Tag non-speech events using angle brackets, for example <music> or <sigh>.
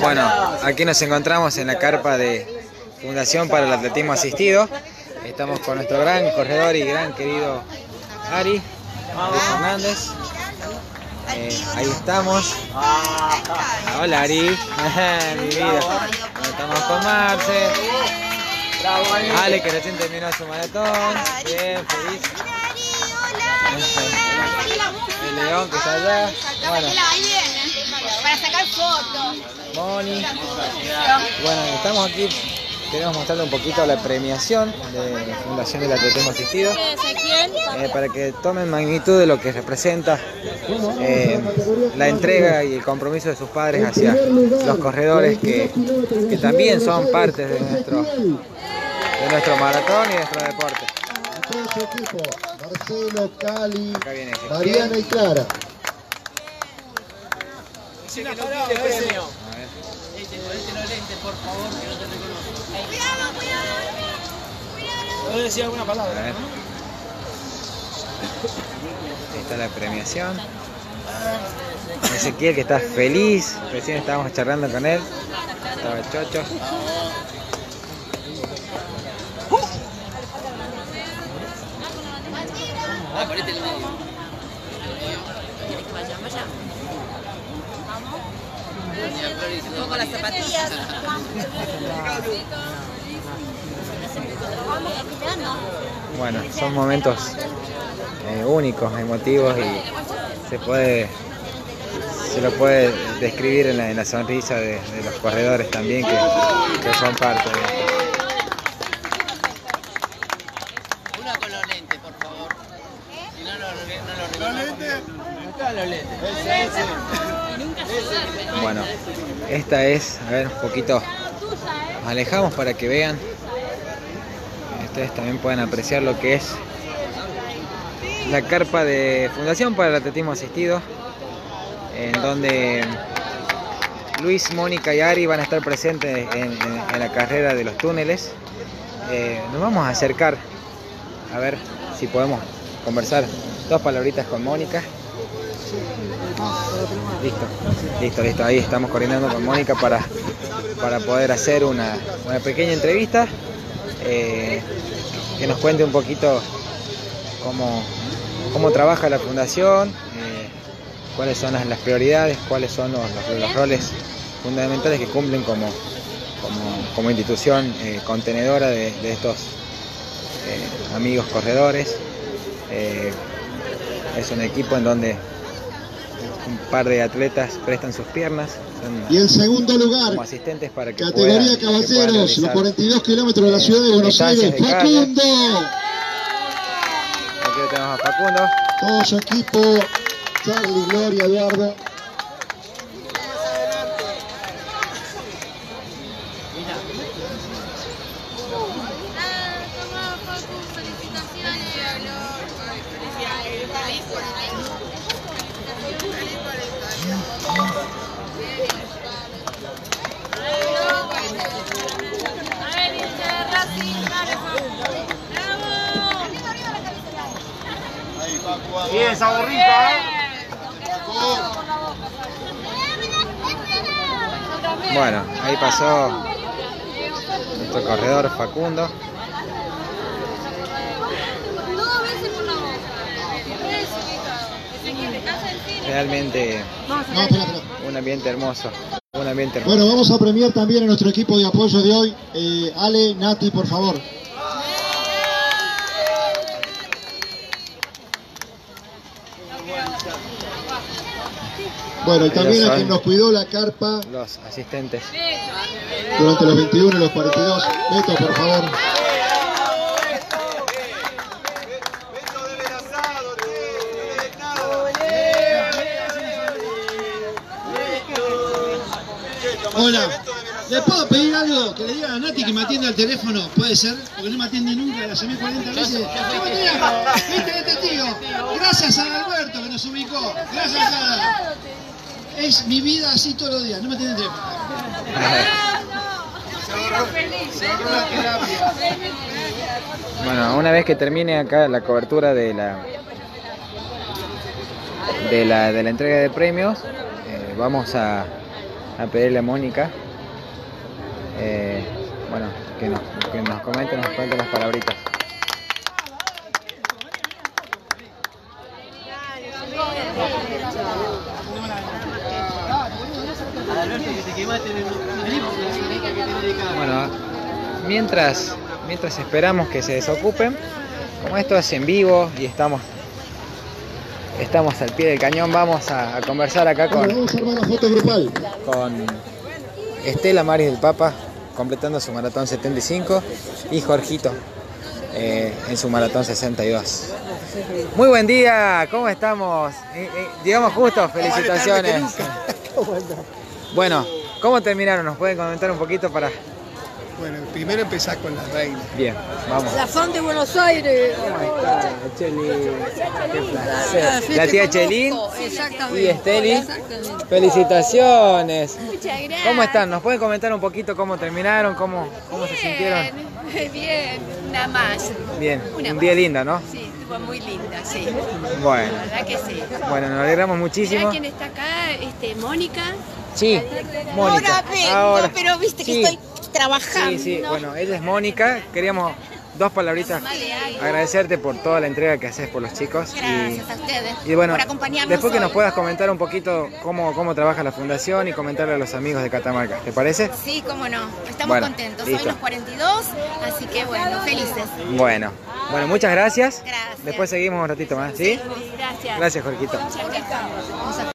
Bueno, aquí nos encontramos en la carpa de Fundación para el Atletismo Asistido. Estamos con nuestro gran corredor y gran querido Ari, Ari Fernández. Eh, ahí estamos. Hola Ari, <laughs> mi vida. Estamos con Marce. Ale que recién terminó su maratón. Bien, feliz. El león que está allá. Bueno. Sacar fotos. Moni. Bueno, estamos aquí, queremos mostrarle un poquito la premiación de Fundación del Atletismo Asistido. Eh, para que tomen magnitud de lo que representa eh, la entrega y el compromiso de sus padres hacia los corredores que, que también son parte de nuestro, de nuestro maratón y de nuestro deporte. Todo su equipo, Marcelo, Cali, Acá viene Ezequiel. Mariana y Clara. A ver. A ver. Ahí está la premiación. Ezequiel que está feliz. Recién estábamos charlando con él. Estaba chocho. Con las zapatillas. Bueno, son momentos eh, únicos, emotivos y se puede se lo puede describir en la, en la sonrisa de, de los corredores también que, que son parte de esto. Una con los lentes, por favor. Si no, no, no, no lo lentes? Acá los lentes. Bueno, esta es, a ver, un poquito alejamos para que vean. Ustedes también pueden apreciar lo que es la carpa de Fundación para el Atletismo Asistido, en donde Luis, Mónica y Ari van a estar presentes en, en- en la carrera de los túneles. Eh, nos vamos a acercar a ver si podemos conversar dos palabritas con Mónica. Listo, listo, listo. Ahí estamos coordinando con Mónica para, para poder hacer una, una pequeña entrevista eh, que nos cuente un poquito cómo, cómo trabaja la fundación, eh, cuáles son las, las prioridades, cuáles son los, los- roles fundamentales que cumplen como, como, como institución eh, contenedora de, estos amigos corredores. Es un equipo en donde un par de atletas prestan sus piernas, Y en segundo lugar, como asistentes para que categoría puedan- que puedan caballeros, los realizar 42 kilómetros de la ciudad de Buenos Aires. de. Facundo, Aquí lo tenemos a Facundo. todo su equipo, Charlie, Gloria, Eduardo. Bien, esa gorrita, ¿eh? Bueno, ahí pasó nuestro corredor Facundo. Realmente un ambiente hermoso. Un ambiente hermoso. Bueno, vamos a premiar también a nuestro equipo de apoyo de hoy. Eh, Ale, Nati, por favor. Bueno, y también a quien nos cuidó la carpa Los asistentes. durante los 21 y los 42. Beto, por favor. Hola, ¿le puedo pedir algo? Que le diga a Nati que me atienda al teléfono, ¿puede ser? Porque no me atiende nunca, la llamé 40 veces. Viste de testigo. Gracias a Alberto que nos ubicó. Gracias a... Es mi vida así todos los días, no me atiende el teléfono. Bueno, una vez que termine acá la cobertura de la de la, de la entrega de premios, eh, vamos a, a pedirle a Mónica, eh, bueno, que nos, que nos comente, nos cuente las palabritas. Bueno, mientras, mientras esperamos que se desocupen, como esto es en vivo y estamos, estamos al pie del cañón, vamos a, a conversar acá con, con Estela Maris del Papa completando su maratón 75 y Jorgito eh, en su maratón 62. Muy buen día, ¿cómo estamos? Eh, eh, llegamos justo, felicitaciones. <laughs> Bueno, ¿cómo terminaron? ¿Nos pueden comentar un poquito para...? Bueno, primero empezar con la reina. Bien, vamos. La fan de Buenos Aires. ¿Cómo está, Cheli? Qué placer. La tía Chelín Exactamente. y Esteli. Exactamente. Felicitaciones. Muchas gracias. ¿Cómo están? ¿Nos pueden comentar un poquito cómo terminaron? ¿Cómo, cómo se sintieron? <laughs> Bien, nada más. Bien, Una un más. día lindo, ¿no? Sí, estuvo muy linda, sí. Bueno, La verdad que sí. bueno, nos alegramos Mirá muchísimo. quién está acá, este, Mónica. Sí, Mónica. Ahora vengo, Ahora. pero viste que Sí. estoy trabajando. Sí, sí, bueno, ella es Mónica. Queríamos dos palabritas agradecerte por toda la entrega que haces por los chicos. y- Gracias a ustedes Y bueno, por acompañarnos después que nos puedas comentar un poquito cómo, cómo trabaja la fundación y comentarle a los amigos de Catamarca, ¿te parece? Sí, cómo no. Estamos Bueno, contentos. listo. Hoy los 42, así que bueno, felices. Bueno, bueno, muchas gracias. Gracias. Después seguimos un ratito más, ¿sí? Gracias. Gracias. Muchas gracias.